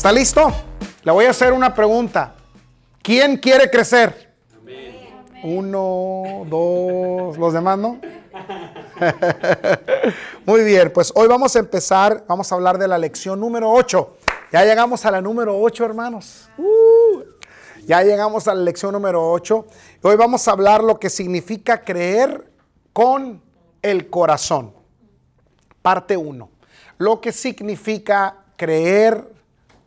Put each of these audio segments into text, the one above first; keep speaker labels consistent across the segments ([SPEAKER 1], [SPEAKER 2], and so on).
[SPEAKER 1] ¿Está listo? Le voy a hacer una pregunta. ¿Quién quiere crecer? Uno, dos, los demás no. Muy bien, pues hoy vamos a empezar, vamos a hablar de la lección número 8. Ya llegamos a la número 8, hermanos. Uh, ya llegamos a la lección número 8. Hoy vamos a hablar lo que significa creer con el corazón. Parte 1. Lo que significa creer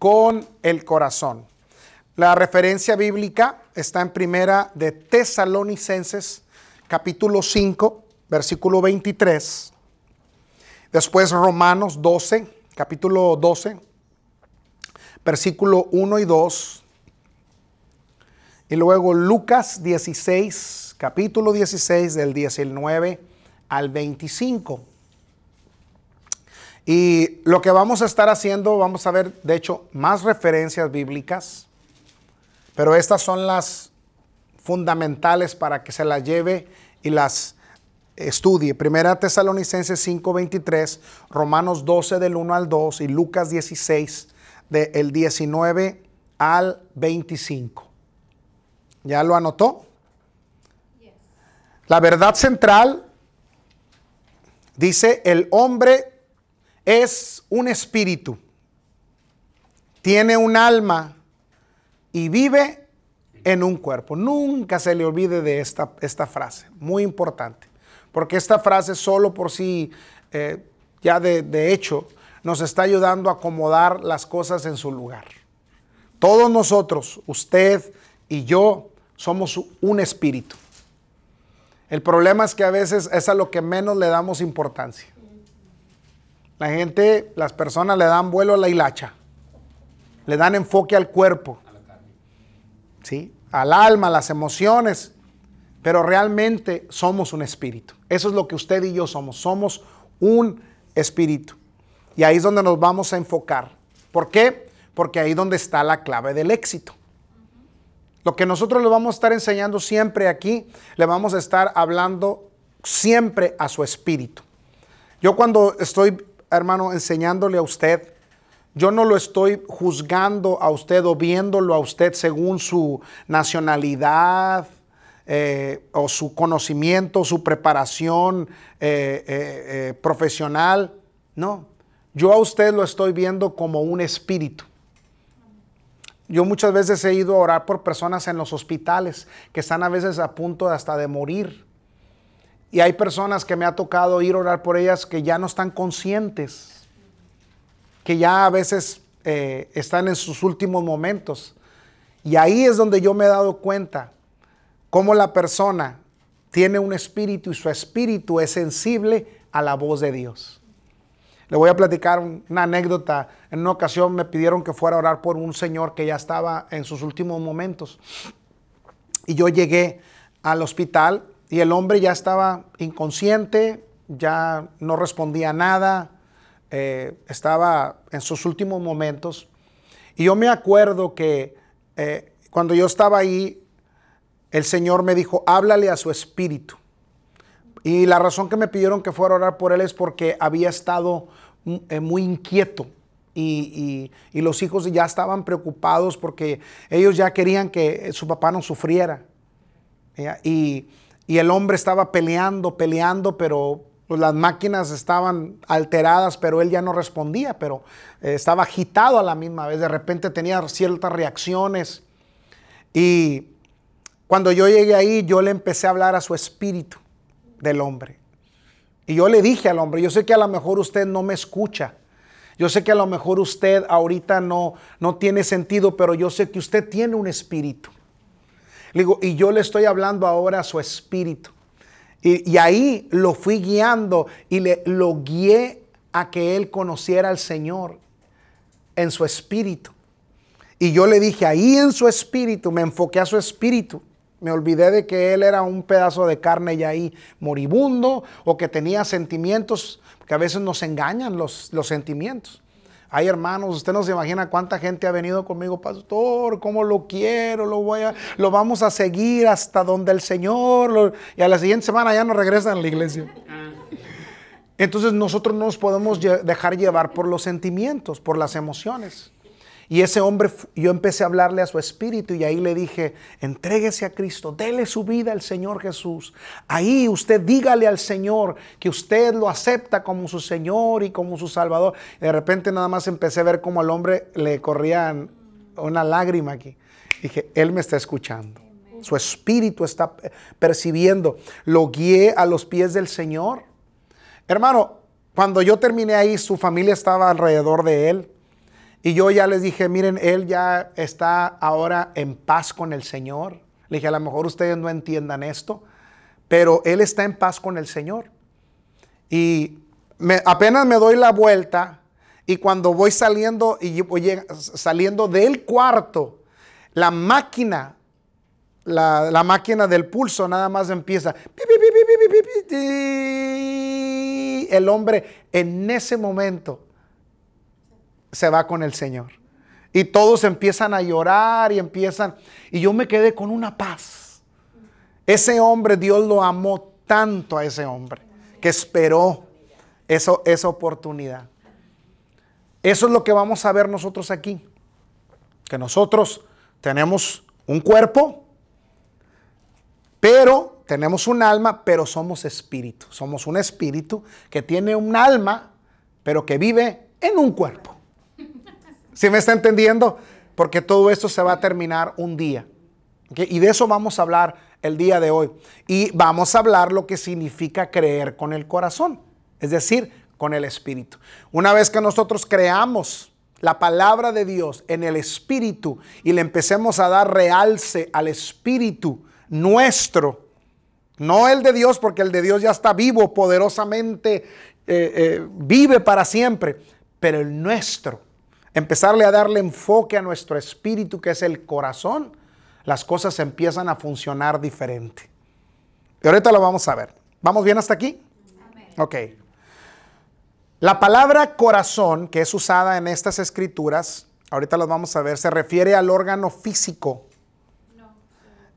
[SPEAKER 1] con el corazón. La referencia bíblica está en primera de Tesalonicenses, capítulo 5, versículo 23. Después Romanos 12, capítulo 12, versículo 1 y 2. Y luego Lucas 16, capítulo 16, del 19 al 25. Y lo que vamos a estar haciendo, vamos a ver, de hecho, más referencias bíblicas pero estas son las fundamentales para que se las lleve y las estudie. Primera Tesalonicenses 5:23, Romanos 12 del 1 al 2 y Lucas 16 del 19 al 25. ¿Ya lo anotó? La verdad central dice, el hombre es un espíritu, tiene un alma y vive en un cuerpo. Nunca se le olvide de esta, esta frase, muy importante, porque esta frase solo por sí, eh, ya de, de hecho, nos está ayudando a acomodar las cosas en su lugar. Todos nosotros, usted y yo, somos un espíritu. El problema es que a veces es a lo que menos le damos importancia. La gente, las personas le dan vuelo a la hilacha, le dan enfoque al cuerpo, ¿sí? al alma, las emociones, pero realmente somos un espíritu. Eso es lo que usted y yo somos, somos un espíritu. Y ahí es donde nos vamos a enfocar. ¿Por qué? Porque ahí es donde está la clave del éxito. Lo que nosotros le vamos a estar enseñando siempre aquí, le vamos a estar hablando siempre a su espíritu. Yo cuando estoy, hermano, enseñándole a usted yo no lo estoy juzgando a usted o viéndolo a usted según su nacionalidad eh, o su conocimiento, su preparación eh, eh, profesional. No, yo a usted lo estoy viendo como un espíritu. Yo muchas veces he ido a orar por personas en los hospitales que están a veces a punto hasta de morir. Y hay personas que me ha tocado ir a orar por ellas que ya no están conscientes que ya a veces eh, están en sus últimos momentos. Y ahí es donde yo me he dado cuenta cómo la persona tiene un espíritu y su espíritu es sensible a la voz de Dios. Le voy a platicar una anécdota. En una ocasión me pidieron que fuera a orar por un señor que ya estaba en sus últimos momentos. Y yo llegué al hospital y el hombre ya estaba inconsciente, ya no respondía nada, eh, estaba en sus últimos momentos. Y yo me acuerdo que eh, cuando yo estaba ahí, el Señor me dijo, háblale a su espíritu. Y la razón que me pidieron que fuera a orar por él es porque había estado mm, eh, muy inquieto. Y, los hijos ya estaban preocupados porque ellos ya querían que su papá no sufriera. Y, y el hombre estaba peleando, peleando, pero pues las máquinas estaban alteradas, pero él ya no respondía, pero eh, estaba agitado a la misma vez. De repente tenía ciertas reacciones. Y cuando yo llegué ahí, yo le empecé a hablar a su espíritu del hombre. Y yo le dije al hombre, yo sé que a lo mejor usted no me escucha. Yo sé que a lo mejor usted ahorita no, no tiene sentido, pero yo sé que usted tiene un espíritu. Le digo, y yo le estoy hablando ahora a su espíritu. Y, ahí lo fui guiando y le, lo guié a que él conociera al Señor en su espíritu. Y yo le dije, ahí en su espíritu, me enfoqué a su espíritu. Me olvidé de que él era un pedazo de carne y ahí moribundo o que tenía sentimientos, que a veces nos engañan los, los sentimientos. Ay, hermanos, usted no se imagina cuánta gente ha venido conmigo, pastor, cómo lo quiero, lo voy a, lo vamos a seguir hasta donde el Señor, y a la siguiente semana ya no regresan a la iglesia. Entonces nosotros no nos podemos dejar llevar por los sentimientos, por las emociones. Y ese hombre, yo empecé a hablarle a su espíritu y ahí le dije, entréguese a Cristo, dele su vida al Señor Jesús. Ahí usted dígale al Señor que usted lo acepta como su Señor y como su Salvador. de repente nada más empecé a ver como al hombre le corrían una lágrima aquí. Dije, Él me está escuchando. Su espíritu está percibiendo. Lo guié a los pies del Señor. Hermano, cuando yo terminé ahí, su familia estaba alrededor de él. Y yo ya les dije, miren, él ya está ahora en paz con el Señor. Le dije, a lo mejor ustedes no entiendan esto, pero él está en paz con el Señor. Y apenas me doy la vuelta y cuando voy saliendo y voy saliendo del cuarto, la máquina, la, la máquina del pulso nada más empieza. El hombre en ese momento se va con el Señor. Y todos empiezan a llorar y empiezan. Y yo me quedé con una paz. Ese hombre, Dios lo amó tanto a ese hombre que esperó eso, esa oportunidad. Eso es lo que vamos a ver nosotros aquí. Que nosotros tenemos un cuerpo, pero tenemos un alma, pero somos espíritu. Somos un espíritu que tiene un alma, pero que vive en un cuerpo. ¿Sí me está entendiendo? Porque todo esto se va a terminar un día. Y de eso vamos a hablar el día de hoy. Y vamos a hablar lo que significa creer con el corazón, es decir, con el espíritu. Una vez que nosotros creamos la palabra de Dios en el espíritu y le empecemos a dar realce al espíritu nuestro, no el de Dios, porque el de Dios ya está vivo, poderosamente eh, eh, vive para siempre, pero el nuestro empezarle a darle enfoque a nuestro espíritu, que es el corazón, las cosas empiezan a funcionar diferente. Y ahorita lo vamos a ver. ¿Vamos bien hasta aquí? Ok. La palabra corazón, que es usada en estas escrituras, ahorita lo vamos a ver, se refiere al órgano físico.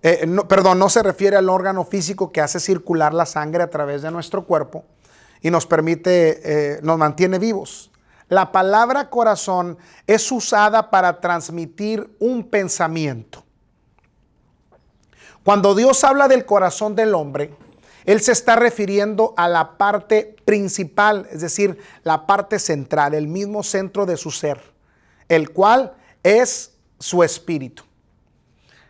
[SPEAKER 1] Eh, no, perdón, no se refiere al órgano físico que hace circular la sangre a través de nuestro cuerpo y nos permite, eh, nos mantiene vivos. La palabra corazón es usada para transmitir un pensamiento. Cuando Dios habla del corazón del hombre, Él se está refiriendo a la parte principal, es decir, la parte central, el mismo centro de su ser, el cual es su espíritu.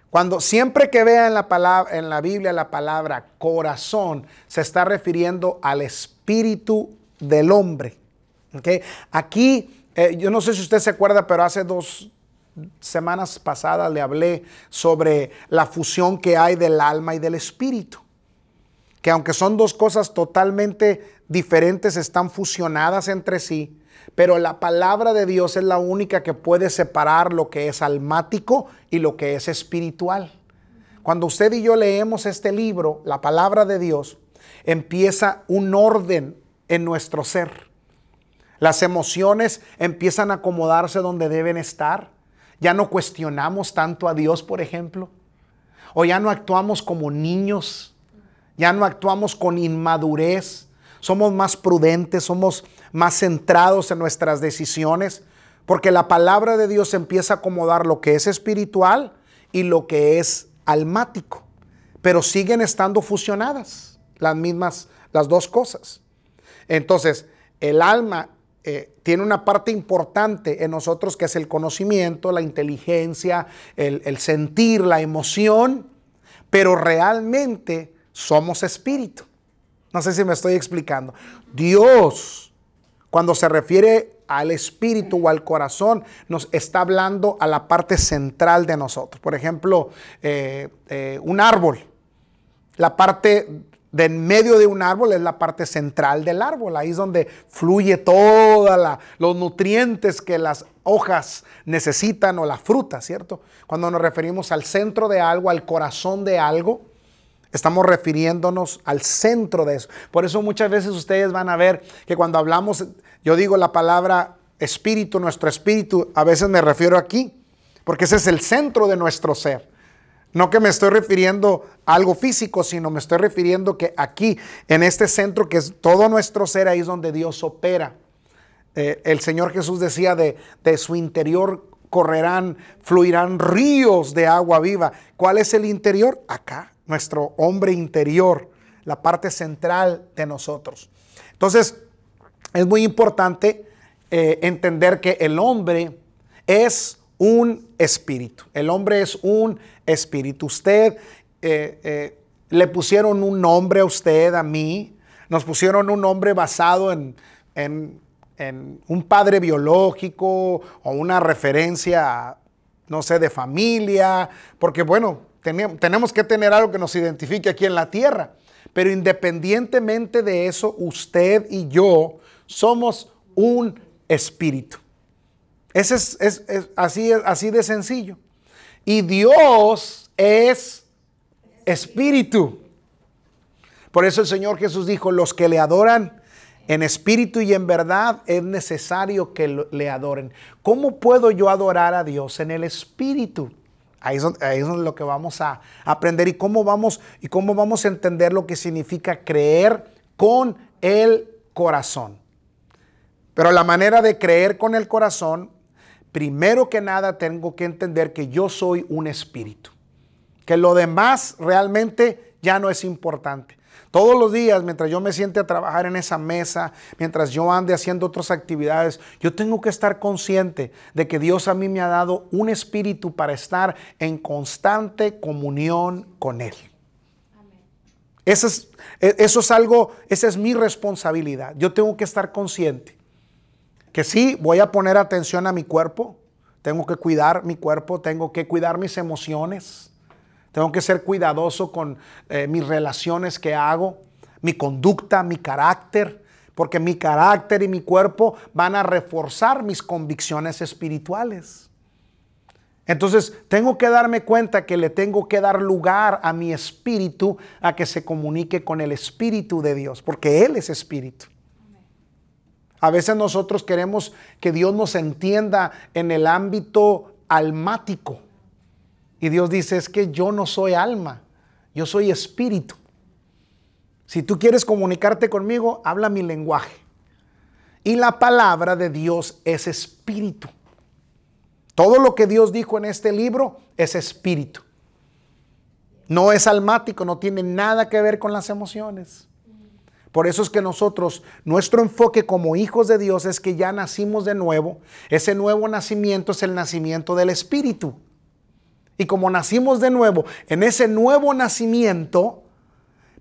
[SPEAKER 1] Cuando siempre que vea en la, palabra, en la Biblia la palabra corazón, se está refiriendo al espíritu del hombre. Aquí, eh, yo no sé si usted se acuerda, pero hace dos semanas pasadas le hablé sobre la fusión que hay del alma y del espíritu. Que aunque son dos cosas totalmente diferentes, están fusionadas entre sí, pero la palabra de Dios es la única que puede separar lo que es almático y lo que es espiritual. Cuando usted y yo leemos este libro, la palabra de Dios, empieza un orden en nuestro ser. Las emociones empiezan a acomodarse donde deben estar. Ya no cuestionamos tanto a Dios, por ejemplo. O ya no actuamos como niños. Ya no actuamos con inmadurez. Somos más prudentes, somos más centrados en nuestras decisiones. Porque la palabra de Dios empieza a acomodar lo que es espiritual y lo que es almático. Pero siguen estando fusionadas las mismas, las dos cosas. Entonces, el alma eh, tiene una parte importante en nosotros que es el conocimiento, la inteligencia, el, sentir, la emoción, pero realmente somos espíritu. No sé si me estoy explicando. Dios, cuando se refiere al espíritu o al corazón, nos está hablando a la parte central de nosotros. Por ejemplo, eh, eh, un árbol. La parte de en medio de un árbol es la parte central del árbol. Ahí es donde fluye todos los nutrientes que las hojas necesitan o la fruta, ¿cierto? Cuando nos referimos al centro de algo, al corazón de algo, estamos refiriéndonos al centro de eso. Por eso muchas veces ustedes van a ver que cuando hablamos, yo digo la palabra espíritu, nuestro espíritu, a veces me refiero aquí, porque ese es el centro de nuestro ser. No que me estoy refiriendo a algo físico, sino me estoy refiriendo que aquí, en este centro, que es todo nuestro ser, ahí es donde Dios opera. Eh, el Señor Jesús decía de, de su interior correrán, fluirán ríos de agua viva. ¿Cuál es el interior? Acá, nuestro hombre interior, la parte central de nosotros. Entonces, es muy importante eh, entender que el hombre es un espíritu. El hombre es un espíritu. Usted eh, eh, le pusieron un nombre a usted, a mí. Nos pusieron un nombre basado en, un padre biológico o una referencia, no sé, de familia. Porque bueno, tenemos que tener algo que nos identifique aquí en la tierra. Pero independientemente de eso, usted y yo somos un espíritu. Ese es, así de sencillo. Y Dios es espíritu. Por eso el Señor Jesús dijo, los que le adoran en espíritu y en verdad es necesario que le adoren. ¿Cómo puedo yo adorar a Dios en el espíritu? Ahí es, ahí es lo que vamos a aprender y cómo vamos y cómo vamos a entender lo que significa creer con el corazón. Pero la manera de creer con el corazón primero que nada tengo que entender que yo soy un espíritu, que lo demás realmente ya no es importante. Todos los días, mientras yo me siente a trabajar en esa mesa, mientras yo ande haciendo otras actividades, yo tengo que estar consciente de que Dios a mí me ha dado un espíritu para estar en constante comunión con Él. Eso es, e, eso es algo, esa es mi responsabilidad. Yo tengo que estar consciente que sí, voy a poner atención a mi cuerpo, tengo que cuidar mi cuerpo, tengo que cuidar mis emociones, tengo que ser cuidadoso con eh, mis relaciones que hago, mi conducta, mi carácter, porque mi carácter y mi cuerpo van a reforzar mis convicciones espirituales. Entonces, tengo que darme cuenta que le tengo que dar lugar a mi espíritu a que se comunique con el espíritu de Dios, porque Él es espíritu. A veces nosotros queremos que Dios nos entienda en el ámbito almático. Y Dios dice, es que yo no soy alma, yo soy espíritu. Si tú quieres comunicarte conmigo, habla mi lenguaje. Y la palabra de Dios es espíritu. Todo lo que Dios dijo en este libro es espíritu. No es almático, no tiene nada que ver con las emociones. Por eso es que nosotros, nuestro enfoque como hijos de Dios es que ya nacimos de nuevo. Ese nuevo nacimiento es el nacimiento del Espíritu. Y como nacimos de nuevo, en ese nuevo nacimiento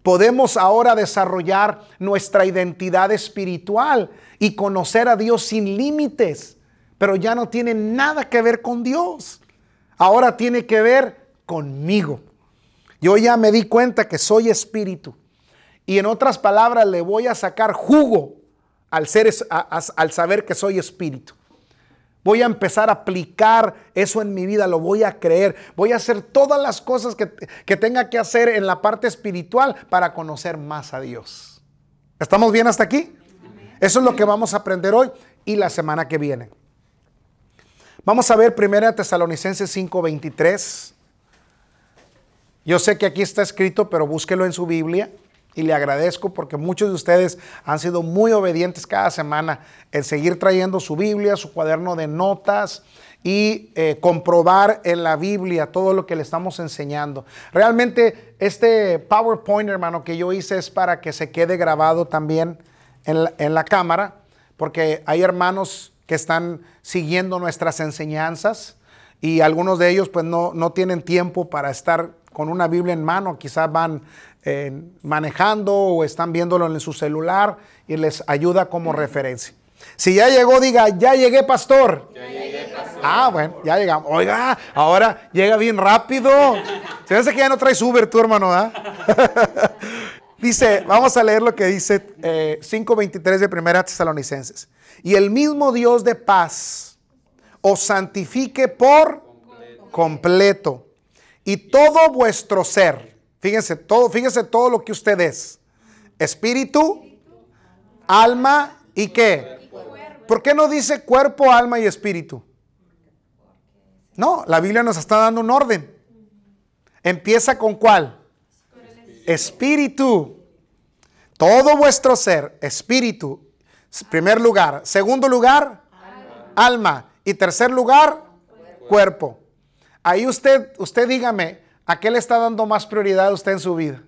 [SPEAKER 1] podemos ahora desarrollar nuestra identidad espiritual y conocer a Dios sin límites. Pero ya no tiene nada que ver con Dios. Ahora tiene que ver conmigo. Yo ya me di cuenta que soy espíritu. Y en otras palabras, le voy a sacar jugo al, ser, al saber que soy espíritu. Voy a empezar a aplicar eso en mi vida, lo voy a creer. Voy a hacer todas las cosas que, que tenga que hacer en la parte espiritual para conocer más a Dios. ¿Estamos bien hasta aquí? Eso es lo que vamos a aprender hoy y la semana que viene. Vamos a ver 1 Tesalonicenses 5:23. Yo sé que aquí está escrito, pero búsquelo en su Biblia. Y le agradezco porque muchos de ustedes han sido muy obedientes cada semana en seguir trayendo su Biblia, su cuaderno de notas y eh, comprobar en la Biblia todo lo que le estamos enseñando. Realmente este PowerPoint, hermano, que yo hice es para que se quede grabado también en la, cámara, porque hay hermanos que están siguiendo nuestras enseñanzas y algunos de ellos pues no, no tienen tiempo para estar con una Biblia en mano, quizás van eh, manejando o están viéndolo en su celular y les ayuda como referencia. Si ya llegó, diga, ya llegué, pastor. Ya llegué, pastor. Ah, bueno, ya llegamos. Oiga, ahora llega bien rápido. Se ve que ya no traes Uber, tu hermano, ¿ah? dice, vamos a leer lo que dice 5.23 eh, de Primera Tesalonicenses. Y el mismo Dios de paz os santifique por completo. Y todo vuestro ser Fíjense todo, fíjense todo lo que usted es. Espíritu, alma y qué. ¿Por qué no dice cuerpo, alma y espíritu? No, la Biblia nos está dando un orden. Empieza con cuál? Espíritu. Todo vuestro ser, espíritu. Primer lugar. Segundo lugar, alma. Y tercer lugar, cuerpo. Ahí usted, usted dígame, ¿a qué le está dando más prioridad usted en su vida?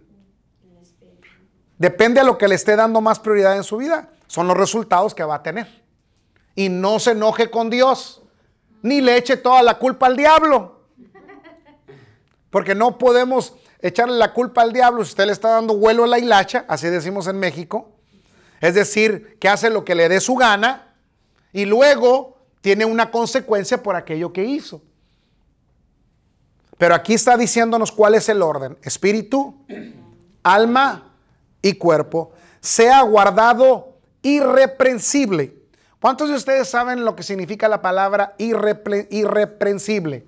[SPEAKER 1] Depende a lo que le esté dando más prioridad en su vida. Son los resultados que va a tener. Y no se enoje con Dios, ni le eche toda la culpa al diablo. Porque no podemos echarle la culpa al diablo si usted le está dando vuelo a la hilacha, así decimos en México. Es decir, que hace lo que le dé su gana y luego tiene una consecuencia por aquello que hizo. Pero aquí está diciéndonos cuál es el orden. Espíritu, alma y cuerpo. Sea guardado irreprensible. ¿Cuántos de ustedes saben lo que significa la palabra irreprensible?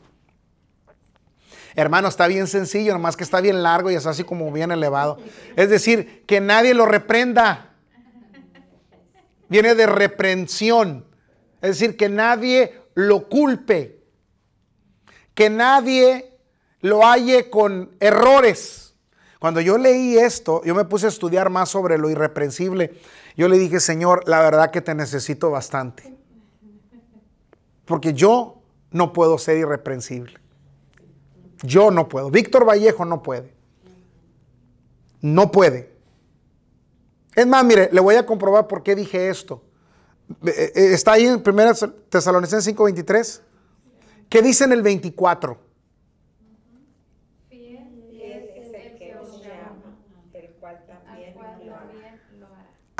[SPEAKER 1] Hermano, está bien sencillo, nomás que está bien largo y es así como bien elevado. Es decir, que nadie lo reprenda. Viene de reprensión. Es decir, que nadie lo culpe. Que nadie lo halle con errores. Cuando yo leí esto, yo me puse a estudiar más sobre lo irreprensible. Yo le dije, Señor, la verdad que te necesito bastante. Porque yo no puedo ser irreprensible. Yo no puedo. Víctor Vallejo no puede. No puede. Es más, mire, le voy a comprobar por qué dije esto. Eh, eh, está ahí en 1 Tesalonicenses 5:23. ¿Qué dice en el 24?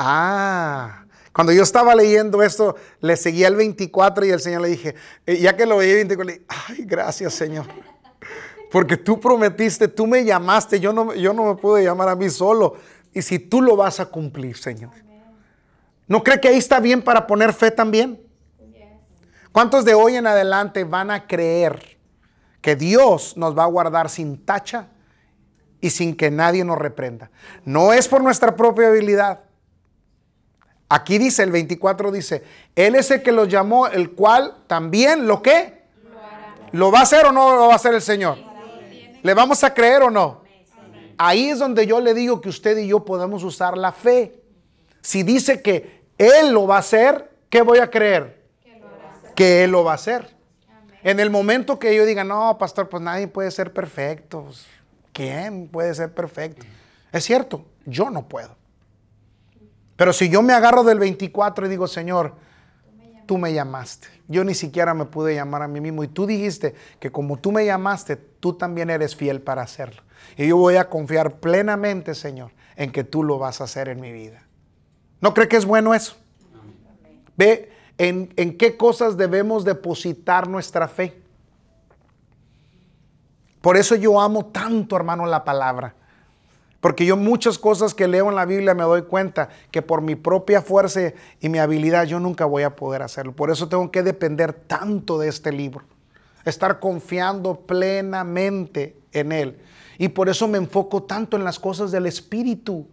[SPEAKER 1] Ah, cuando yo estaba leyendo esto, le seguía el 24 y el Señor le dije, eh, ya que lo veía el 24, le dije, ay, gracias Señor. Porque tú prometiste, tú me llamaste, yo no, yo no me pude llamar a mí solo. Y si tú lo vas a cumplir, Señor. ¿No cree que ahí está bien para poner fe también? ¿Cuántos de hoy en adelante van a creer que Dios nos va a guardar sin tacha y sin que nadie nos reprenda? No es por nuestra propia habilidad. Aquí dice, el 24 dice, Él es el que los llamó, el cual también lo que lo, ¿Lo va a hacer o no lo va a hacer el Señor? ¿Le vamos a creer o no? Ahí es donde yo le digo que usted y yo podemos usar la fe. Si dice que Él lo va a hacer, ¿qué voy a creer? Que Él lo va a hacer. En el momento que yo diga, no, pastor, pues nadie puede ser perfecto. ¿Quién puede ser perfecto? Es cierto, yo no puedo. Pero si yo me agarro del 24 y digo, Señor, tú me llamaste. Yo ni siquiera me pude llamar a mí mismo. Y tú dijiste que como tú me llamaste, tú también eres fiel para hacerlo. Y yo voy a confiar plenamente, Señor, en que tú lo vas a hacer en mi vida. ¿No cree que es bueno eso? Ve en, en qué cosas debemos depositar nuestra fe. Por eso yo amo tanto, hermano, la palabra. Porque yo muchas cosas que leo en la Biblia me doy cuenta que por mi propia fuerza y mi habilidad yo nunca voy a poder hacerlo. Por eso tengo que depender tanto de este libro. Estar confiando plenamente en él. Y por eso me enfoco tanto en las cosas del Espíritu.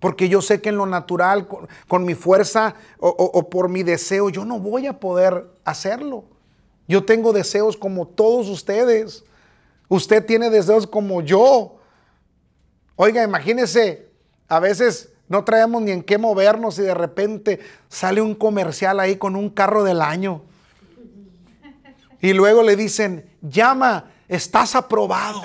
[SPEAKER 1] Porque yo sé que en lo natural, con, mi fuerza o, por mi deseo, yo no voy a poder hacerlo. Yo tengo deseos como todos ustedes. Usted tiene deseos como yo. Oiga, imagínese, a veces no traemos ni en qué movernos y de repente sale un comercial ahí con un carro del año. Y luego le dicen, llama, estás aprobado.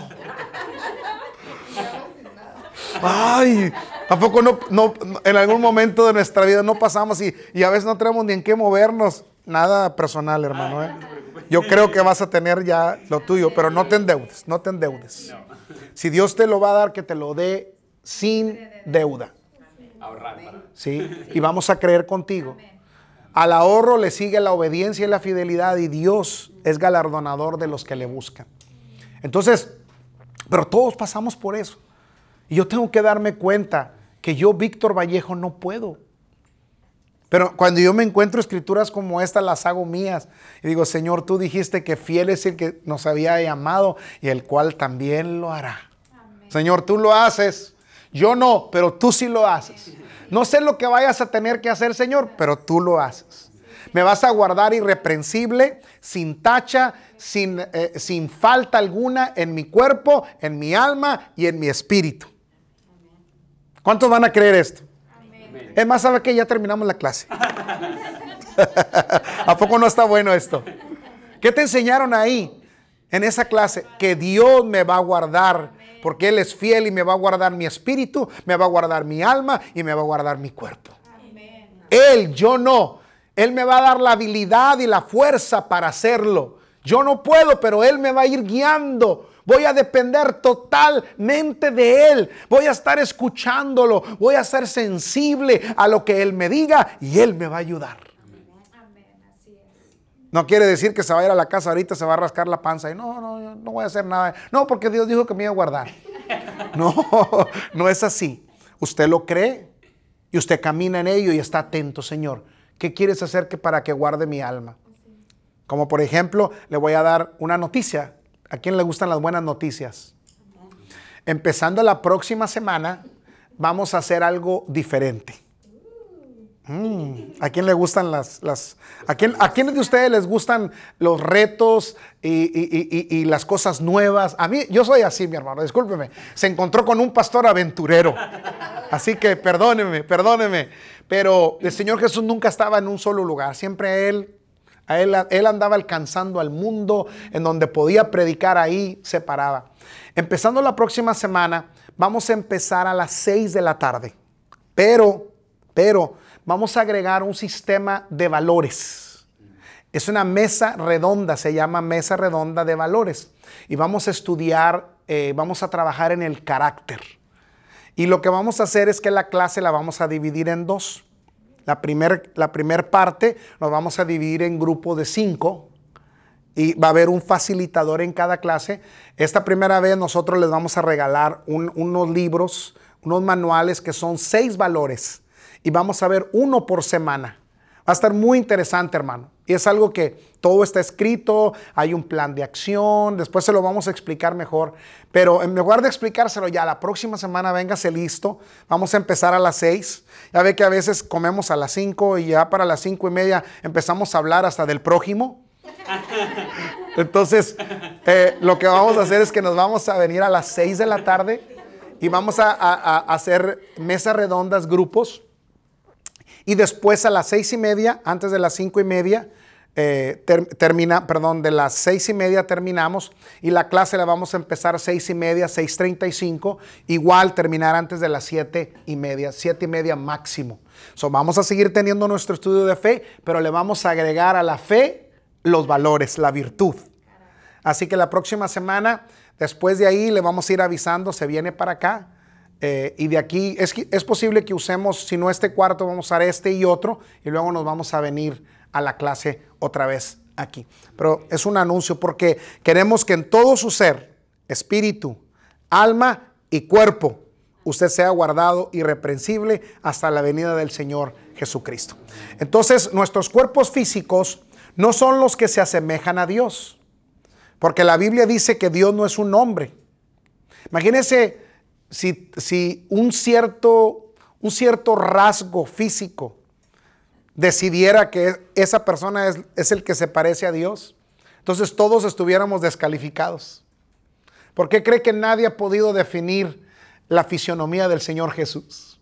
[SPEAKER 1] Ay, ¿a poco no, no, en algún momento de nuestra vida no pasamos y, y, a veces no tenemos ni en qué movernos? Nada personal, hermano. ¿eh? Yo creo que vas a tener ya lo tuyo, pero no te endeudes, no te endeudes. Si Dios te lo va a dar, que te lo dé sin deuda. ¿Sí? Y vamos a creer contigo. Al ahorro le sigue la obediencia y la fidelidad y Dios es galardonador de los que le buscan. Entonces, pero todos pasamos por eso. Y yo tengo que darme cuenta que yo, Víctor Vallejo, no puedo. Pero cuando yo me encuentro escrituras como esta, las hago mías. Y digo, Señor, tú dijiste que fiel es el que nos había llamado y el cual también lo hará. Señor, tú lo haces. Yo no, pero tú sí lo haces. No sé lo que vayas a tener que hacer, Señor, pero tú lo haces. Me vas a guardar irreprensible, sin tacha, sin, eh, sin falta alguna en mi cuerpo, en mi alma y en mi espíritu. ¿Cuántos van a creer esto? Es más, ¿sabe que Ya terminamos la clase. ¿A poco no está bueno esto? ¿Qué te enseñaron ahí en esa clase? Que Dios me va a guardar porque Él es fiel y me va a guardar mi espíritu, me va a guardar mi alma y me va a guardar mi cuerpo. Él, yo no. Él me va a dar la habilidad y la fuerza para hacerlo. Yo no puedo, pero Él me va a ir guiando. Voy a depender totalmente de Él. Voy a estar escuchándolo. Voy a ser sensible a lo que Él me diga y Él me va a ayudar. No quiere decir que se va a ir a la casa ahorita, se va a rascar la panza y no, no, no voy a hacer nada. No, porque Dios dijo que me iba a guardar. No, no es así. Usted lo cree y usted camina en ello y está atento, Señor. ¿Qué quieres hacer que para que guarde mi alma? Como por ejemplo, le voy a dar una noticia. ¿A quién le gustan las buenas noticias? Empezando la próxima semana, vamos a hacer algo diferente. Mm, ¿A quién le gustan las... las a, quién, ¿A quiénes de ustedes les gustan los retos y, las cosas nuevas? A mí, yo soy así, mi hermano, discúlpeme. Se encontró con un pastor aventurero. Así que perdóneme, perdóneme. Pero el Señor Jesús nunca estaba en un solo lugar. Siempre Él, él, andaba alcanzando al mundo en donde podía predicar ahí, se paraba. Empezando la próxima semana, vamos a empezar a las 6 de la tarde. Pero, pero vamos a agregar un sistema de valores. Es una mesa redonda, se llama mesa redonda de valores. Y vamos a estudiar, eh, vamos a trabajar en el carácter. Y lo que vamos a hacer es que la clase la vamos a dividir en dos. La primera la primer parte nos vamos a dividir en grupos de cinco y va a haber un facilitador en cada clase. Esta primera vez nosotros les vamos a regalar unos libros, unos manuales que son seis valores y vamos a ver uno por semana. Va a estar muy interesante, hermano. Es algo que todo está escrito, hay un plan de acción, después se lo vamos a explicar mejor. Pero en lugar de explicárselo ya, la próxima semana véngase listo. Vamos a empezar a las seis. Ya ve que a veces comemos a las cinco y ya para las cinco y media empezamos a hablar hasta del prójimo. Entonces, eh, lo que vamos a hacer es que nos vamos a venir a las seis de la tarde y vamos a hacer mesas redondas, grupos y después a las seis y media, antes de las cinco y media, eh, termina, perdón, de las seis y media terminamos y la clase la vamos a empezar seis y media, seis treinta y cinco, igual terminar antes de las siete y media, siete y media máximo. So, vamos a seguir teniendo nuestro estudio de fe, pero le vamos a agregar a la fe los valores, la virtud. Así que la próxima semana, después de ahí, le vamos a ir avisando, se viene para acá eh, y de aquí es, es posible que usemos, si no este cuarto, vamos a usar este y otro, y luego nos vamos a venir a la clase otra vez aquí. Pero es un anuncio porque queremos que en todo su ser, espíritu, alma y cuerpo, usted sea guardado irreprensible hasta la venida del Señor Jesucristo. Entonces, nuestros cuerpos físicos no son los que se asemejan a Dios, porque la Biblia dice que Dios no es un hombre. Imagínense si, un, cierto, un cierto rasgo físico decidiera que esa persona es, es el que se parece a Dios, entonces todos estuviéramos descalificados. ¿Por qué cree que nadie ha podido definir la fisionomía del Señor Jesús?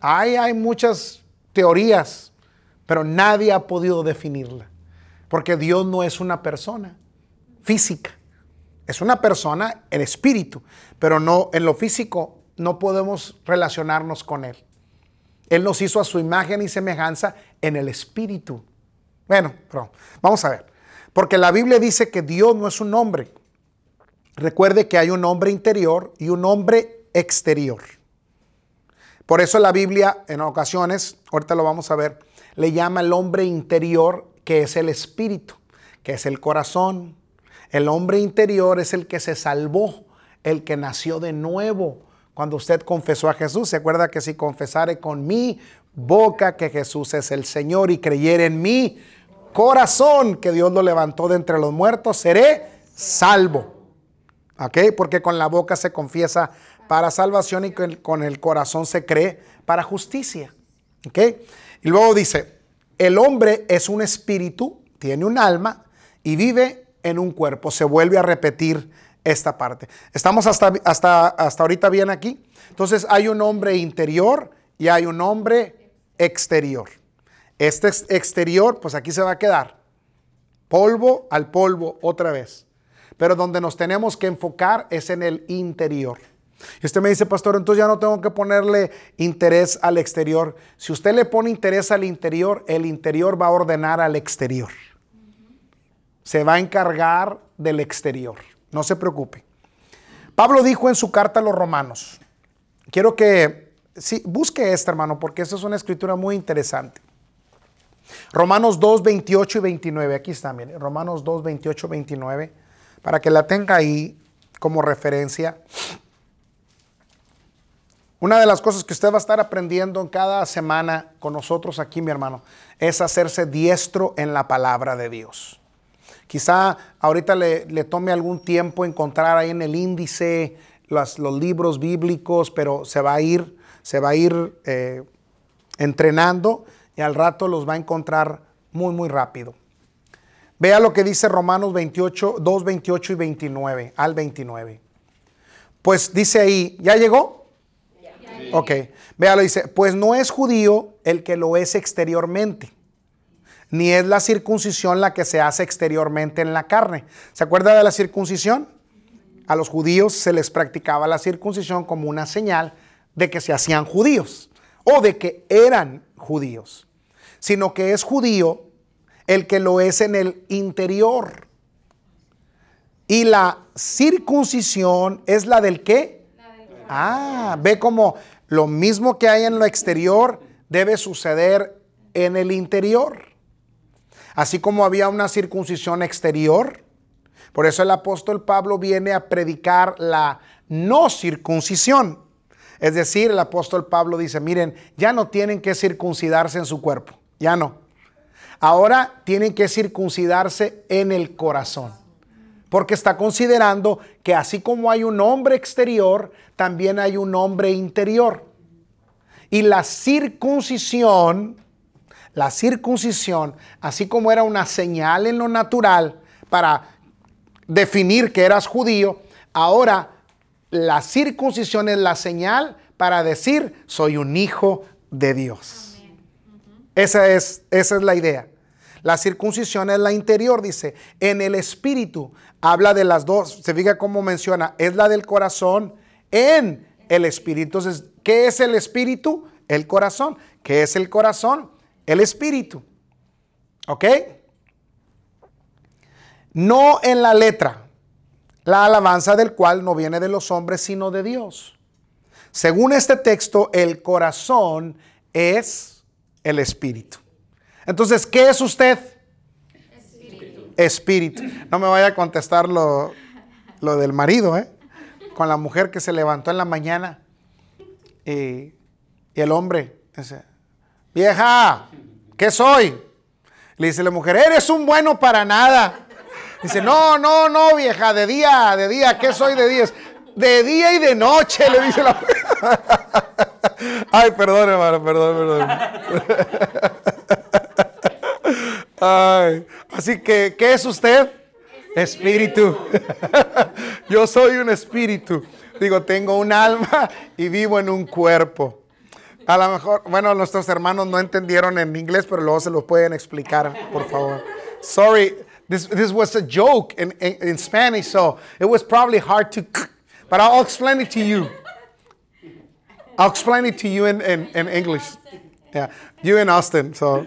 [SPEAKER 1] Hay, hay muchas teorías, pero nadie ha podido definirla. Porque Dios no es una persona física. Es una persona en espíritu, pero no en lo físico no podemos relacionarnos con él. Él nos hizo a su imagen y semejanza en el espíritu. Bueno, vamos a ver. Porque la Biblia dice que Dios no es un hombre. Recuerde que hay un hombre interior y un hombre exterior. Por eso la Biblia en ocasiones, ahorita lo vamos a ver, le llama el hombre interior que es el espíritu, que es el corazón, el hombre interior es el que se salvó, el que nació de nuevo. Cuando usted confesó a Jesús, se acuerda que si confesare con mi boca que Jesús es el Señor y creyere en mi corazón que Dios lo levantó de entre los muertos, seré salvo. ¿Ok? Porque con la boca se confiesa para salvación y con el corazón se cree para justicia. ¿Ok? Y luego dice, el hombre es un espíritu, tiene un alma y vive en un cuerpo. Se vuelve a repetir esta parte. ¿Estamos hasta, hasta, hasta ahorita bien aquí? Entonces hay un hombre interior y hay un hombre exterior. Este exterior, pues aquí se va a quedar. polvo al polvo otra vez. Pero donde nos tenemos que enfocar es en el interior. Y usted me dice, pastor, entonces ya no tengo que ponerle interés al exterior. Si usted le pone interés al interior, el interior va a ordenar al exterior. Se va a encargar del exterior. No se preocupe. Pablo dijo en su carta a los romanos, quiero que sí, busque esta, hermano, porque esta es una escritura muy interesante. Romanos 2, 28 y 29. Aquí está, mire. Romanos 2, 28, 29. Para que la tenga ahí como referencia. Una de las cosas que usted va a estar aprendiendo en cada semana con nosotros aquí, mi hermano, es hacerse diestro en la palabra de Dios. Quizá ahorita le, tome algún tiempo encontrar ahí en el índice los, libros bíblicos, pero se va a ir, se va a ir eh, entrenando y al rato los va a encontrar muy, muy rápido. Vea lo que dice Romanos 28, 2, 28 y 29, al 29. Pues dice ahí, ¿ya llegó? Ok, véalo, dice, pues no es judío el que lo es exteriormente, ni es la circuncisión la que se hace exteriormente en la carne. ¿Se acuerda de la circuncisión? A los judíos se les practicaba la circuncisión como una señal de que se hacían judíos o de que eran judíos, sino que es judío el que lo es en el interior. Y la circuncisión es la del qué? Ah, ve como lo mismo que hay en lo exterior debe suceder en el interior. Así como había una circuncisión exterior, por eso el apóstol Pablo viene a predicar la no circuncisión. Es decir, el apóstol Pablo dice, miren, ya no tienen que circuncidarse en su cuerpo, ya no. Ahora tienen que circuncidarse en el corazón porque está considerando que así como hay un hombre exterior, también hay un hombre interior. Y la circuncisión, la circuncisión, así como era una señal en lo natural para definir que eras judío, ahora la circuncisión es la señal para decir soy un hijo de Dios. Esa es, esa es la idea. La circuncisión es la interior, dice. En el espíritu habla de las dos. Se fija cómo menciona. Es la del corazón en el espíritu. Entonces, ¿qué es el espíritu? El corazón. ¿Qué es el corazón? El espíritu. ¿Ok? No en la letra. La alabanza del cual no viene de los hombres, sino de Dios. Según este texto, el corazón es el espíritu. Entonces, ¿qué es usted? Espíritu. Espíritu. No me vaya a contestar lo, del marido, ¿eh? Con la mujer que se levantó en la mañana y, el hombre dice, vieja, ¿qué soy? Le dice la mujer, eres un bueno para nada. Dice, no, no, no, vieja, de día, de día, ¿qué soy de día? De día y de noche, le dice la mujer. Ay, perdón, hermano, perdón, perdón. así que, ¿qué es usted? Espíritu. Yo soy un espíritu. Digo, tengo un alma y vivo en un cuerpo. A lo mejor, bueno, nuestros hermanos no entendieron en inglés, pero luego se lo pueden explicar, por favor. Sorry, this, this was a joke in, in, Spanish, so it was probably hard to, but I'll explain it to you. I'll explain it to you in, in, in English. Yeah, you in Austin, so.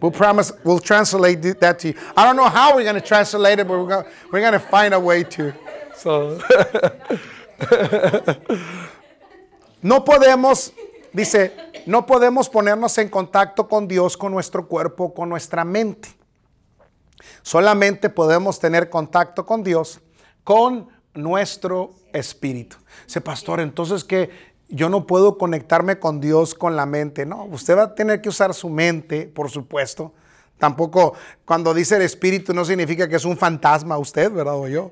[SPEAKER 1] We'll promise, we'll translate that to you. I don't know how we're going to translate it, but we're going we're to find a way to. So. no podemos, dice, no podemos ponernos en contacto con Dios, con nuestro cuerpo, con nuestra mente. Solamente podemos tener contacto con Dios con nuestro espíritu. Dice, pastor, entonces que yo no puedo conectarme con Dios con la mente. No, usted va a tener que usar su mente, por supuesto. Tampoco cuando dice el espíritu no significa que es un fantasma usted, ¿verdad? O yo.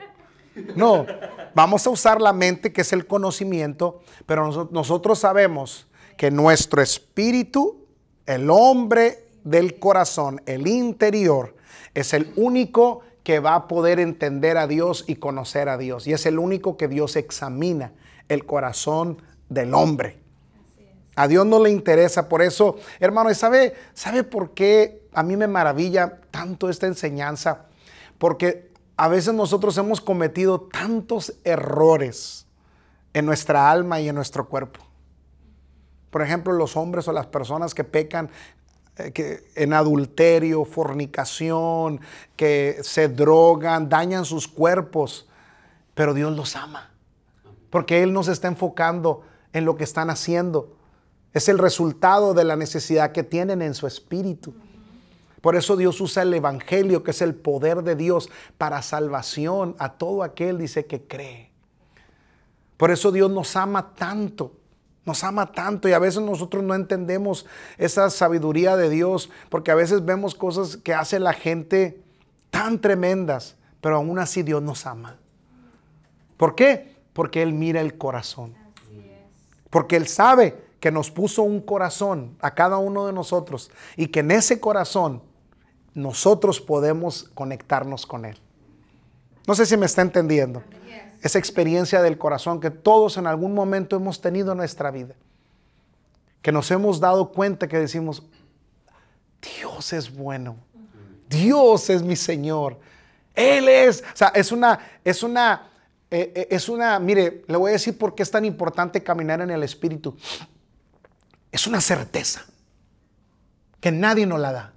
[SPEAKER 1] No, vamos a usar la mente, que es el conocimiento, pero nosotros sabemos que nuestro espíritu, el hombre del corazón, el interior, es el único que va a poder entender a Dios y conocer a Dios. Y es el único que Dios examina, el corazón del hombre. A Dios no le interesa. Por eso, hermano, ¿sabe, ¿sabe por qué a mí me maravilla tanto esta enseñanza? Porque a veces nosotros hemos cometido tantos errores en nuestra alma y en nuestro cuerpo. Por ejemplo, los hombres o las personas que pecan eh, que en adulterio, fornicación, que se drogan, dañan sus cuerpos, pero Dios los ama. Porque Él nos está enfocando en lo que están haciendo. Es el resultado de la necesidad que tienen en su espíritu. Por eso Dios usa el Evangelio, que es el poder de Dios, para salvación a todo aquel, dice, que cree. Por eso Dios nos ama tanto, nos ama tanto y a veces nosotros no entendemos esa sabiduría de Dios, porque a veces vemos cosas que hace la gente tan tremendas, pero aún así Dios nos ama. ¿Por qué? Porque Él mira el corazón. Porque Él sabe que nos puso un corazón a cada uno de nosotros y que en ese corazón nosotros podemos conectarnos con Él. No sé si me está entendiendo. Esa experiencia del corazón que todos en algún momento hemos tenido en nuestra vida. Que nos hemos dado cuenta que decimos, Dios es bueno. Dios es mi Señor. Él es, o sea, es una, es una, eh, eh, es una, mire, le voy a decir por qué es tan importante caminar en el Espíritu. Es una certeza que nadie nos la da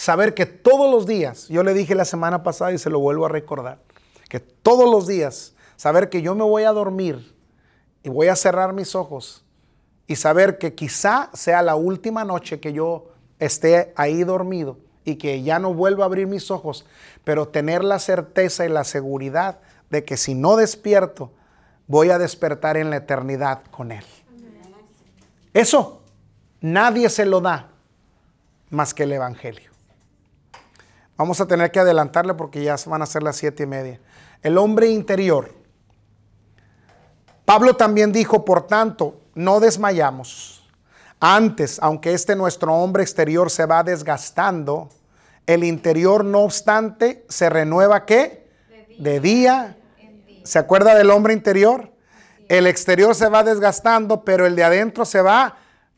[SPEAKER 1] saber que todos los días, yo le dije la semana pasada y se lo vuelvo a recordar, que todos los días, saber que yo me voy a dormir y voy a cerrar mis ojos y saber que quizá sea la última noche que yo esté ahí dormido y que ya no vuelva a abrir mis ojos, pero tener la certeza y la seguridad de que si no despierto, voy a despertar en la eternidad con Él. Eso nadie se lo da más que el Evangelio. Vamos a tener que adelantarle porque ya van a ser las siete y media. El hombre interior. Pablo también dijo, por tanto, no desmayamos. Antes, aunque este nuestro hombre exterior se va desgastando, el interior no obstante se renueva ¿qué? De día. ¿Se acuerda del hombre interior? El exterior se va desgastando, pero el de adentro se va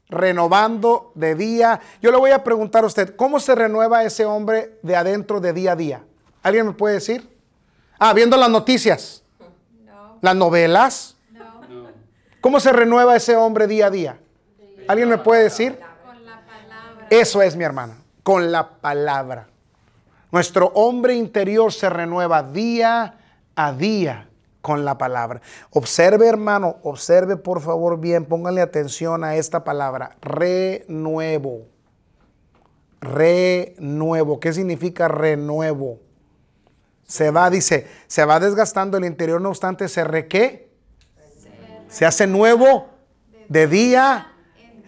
[SPEAKER 1] renovando de día. Yo le voy a preguntar a usted, ¿cómo se renueva ese hombre de adentro de día a día? ¿Alguien me puede decir? Ah, viendo las noticias. ¿Las novelas? ¿Cómo se renueva ese hombre día a día? ¿Alguien me puede decir? Con la palabra. Eso es, mi hermana, con la palabra. Nuestro hombre interior se renueva día a día con la palabra. Observe, hermano, observe por favor bien, pónganle atención a esta palabra, renuevo. Renuevo. ¿Qué significa renuevo? Se va, dice, se va desgastando el interior, no obstante, se re Se hace nuevo de día.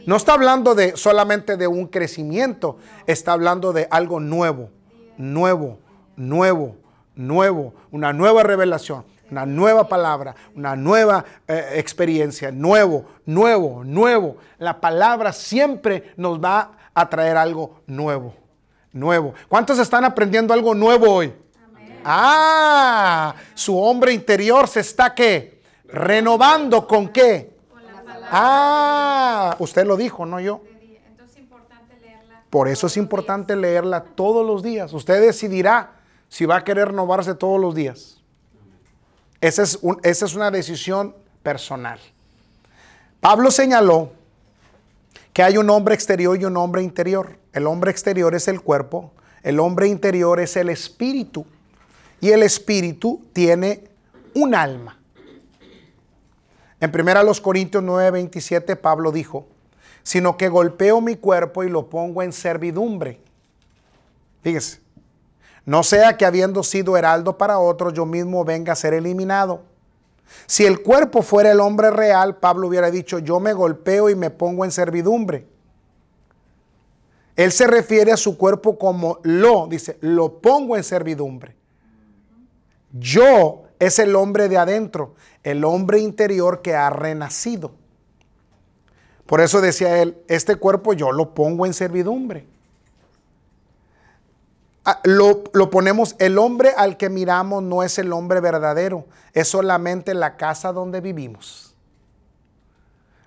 [SPEAKER 1] No está hablando de solamente de un crecimiento, está hablando de algo nuevo, nuevo, nuevo, nuevo, una nueva revelación una nueva palabra, una nueva eh, experiencia, nuevo, nuevo, nuevo. La palabra siempre nos va a traer algo nuevo, nuevo. ¿Cuántos están aprendiendo algo nuevo hoy? Ah, su hombre interior se está qué? Renovando con qué? Ah, usted lo dijo, no yo. Por eso es importante leerla todos los días. Usted decidirá si va a querer renovarse todos los días. Esa es, esa es una decisión personal. Pablo señaló que hay un hombre exterior y un hombre interior. El hombre exterior es el cuerpo, el hombre interior es el espíritu. Y el espíritu tiene un alma. En 1 Corintios 9:27 Pablo dijo, sino que golpeo mi cuerpo y lo pongo en servidumbre. Fíjese, no sea que habiendo sido heraldo para otros, yo mismo venga a ser eliminado. Si el cuerpo fuera el hombre real, Pablo hubiera dicho, yo me golpeo y me pongo en servidumbre. Él se refiere a su cuerpo como lo, dice, lo pongo en servidumbre. Yo es el hombre de adentro, el hombre interior que ha renacido. Por eso decía él, este cuerpo yo lo pongo en servidumbre. Ah, lo, ponemos, el hombre al que miramos no es el hombre verdadero, es solamente la casa donde vivimos.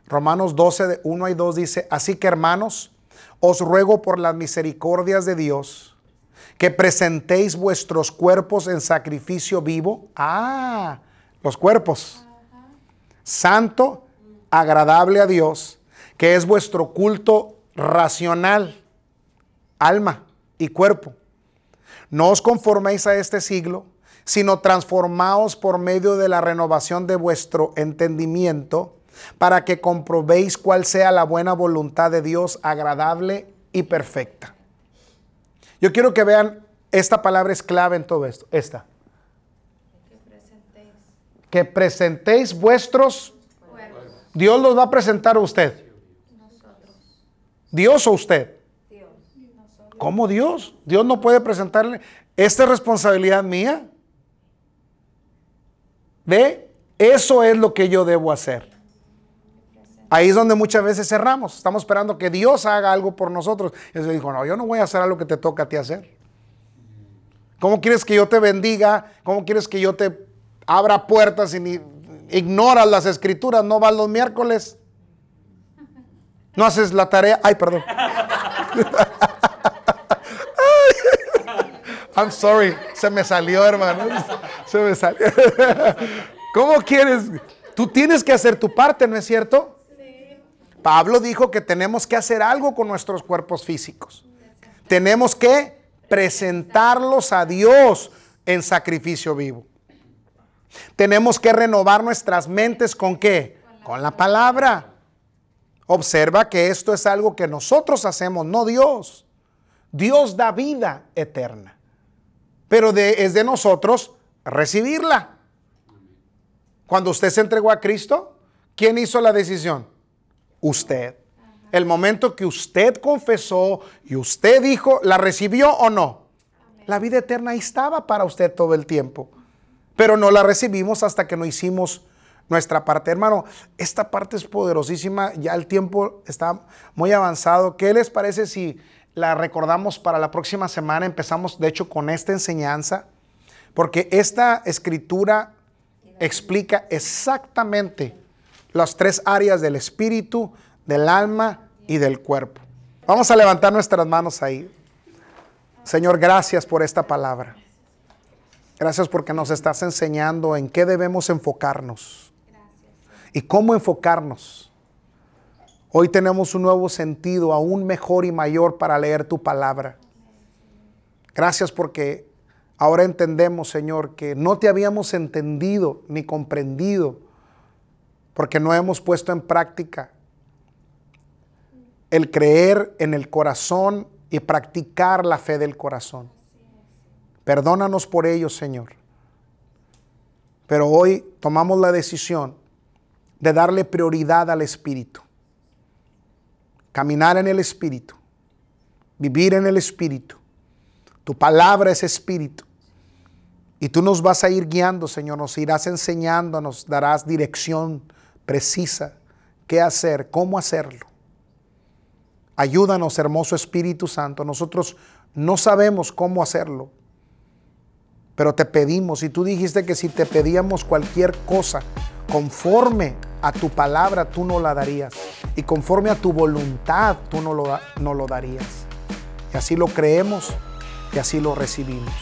[SPEAKER 1] Romanos 12, de 1 y 2 dice, así que hermanos, os ruego por las misericordias de Dios, que presentéis vuestros cuerpos en sacrificio vivo. Ah, los cuerpos. Santo, agradable a Dios, que es vuestro culto racional, alma y cuerpo. No os conforméis a este siglo, sino transformaos por medio de la renovación de vuestro entendimiento, para que comprobéis cuál sea la buena voluntad de Dios, agradable y perfecta. Yo quiero que vean, esta palabra es clave en todo esto, esta. Que presentéis, que presentéis vuestros... Dios los va a presentar a usted. Dios o usted. ¿Cómo Dios? Dios no puede presentarle. Esta es responsabilidad mía. ¿Ve? Eso es lo que yo debo hacer. Ahí es donde muchas veces cerramos. Estamos esperando que Dios haga algo por nosotros. Y se dijo, no, yo no voy a hacer algo que te toca a ti hacer. ¿Cómo quieres que yo te bendiga? ¿Cómo quieres que yo te abra puertas y ignoras las escrituras? ¿No vas los miércoles? ¿No haces la tarea? Ay, perdón. I'm sorry, se me salió, hermano. Se me salió. ¿Cómo quieres? Tú tienes que hacer tu parte, ¿no es cierto? Pablo dijo que tenemos que hacer algo con nuestros cuerpos físicos. Tenemos que presentarlos a Dios en sacrificio vivo. Tenemos que renovar nuestras mentes con qué? Con la palabra. Observa que esto es algo que nosotros hacemos, no Dios. Dios da vida eterna. Pero es de nosotros recibirla. Cuando usted se entregó a Cristo, ¿quién hizo la decisión? Usted. El momento que usted confesó y usted dijo, ¿la recibió o no? La vida eterna ahí estaba para usted todo el tiempo. Pero no la recibimos hasta que no hicimos nuestra parte. Hermano, esta parte es poderosísima, ya el tiempo está muy avanzado. ¿Qué les parece si la recordamos para la próxima semana? Empezamos, de hecho, con esta enseñanza, porque esta escritura explica exactamente las tres áreas del espíritu, del alma y del cuerpo. Vamos a levantar nuestras manos ahí. Señor, gracias por esta palabra. Gracias porque nos estás enseñando en qué debemos enfocarnos y cómo enfocarnos. Hoy tenemos un nuevo sentido, aún mejor y mayor para leer tu palabra. Gracias porque ahora entendemos, Señor, que no te habíamos entendido ni comprendido porque no hemos puesto en práctica el creer en el corazón y practicar la fe del corazón. Perdónanos por ello, Señor. Pero hoy tomamos la decisión de darle prioridad al Espíritu. Caminar en el Espíritu. Vivir en el Espíritu. Tu palabra es Espíritu. Y tú nos vas a ir guiando, Señor. Nos irás enseñando, nos darás dirección precisa. ¿Qué hacer? ¿Cómo hacerlo? Ayúdanos, hermoso Espíritu Santo. Nosotros no sabemos cómo hacerlo, pero te pedimos, y tú dijiste que si te pedíamos cualquier cosa conforme a tu palabra tú no la darías. Y conforme a tu voluntad tú no lo, no lo darías. Y así lo creemos y así lo recibimos.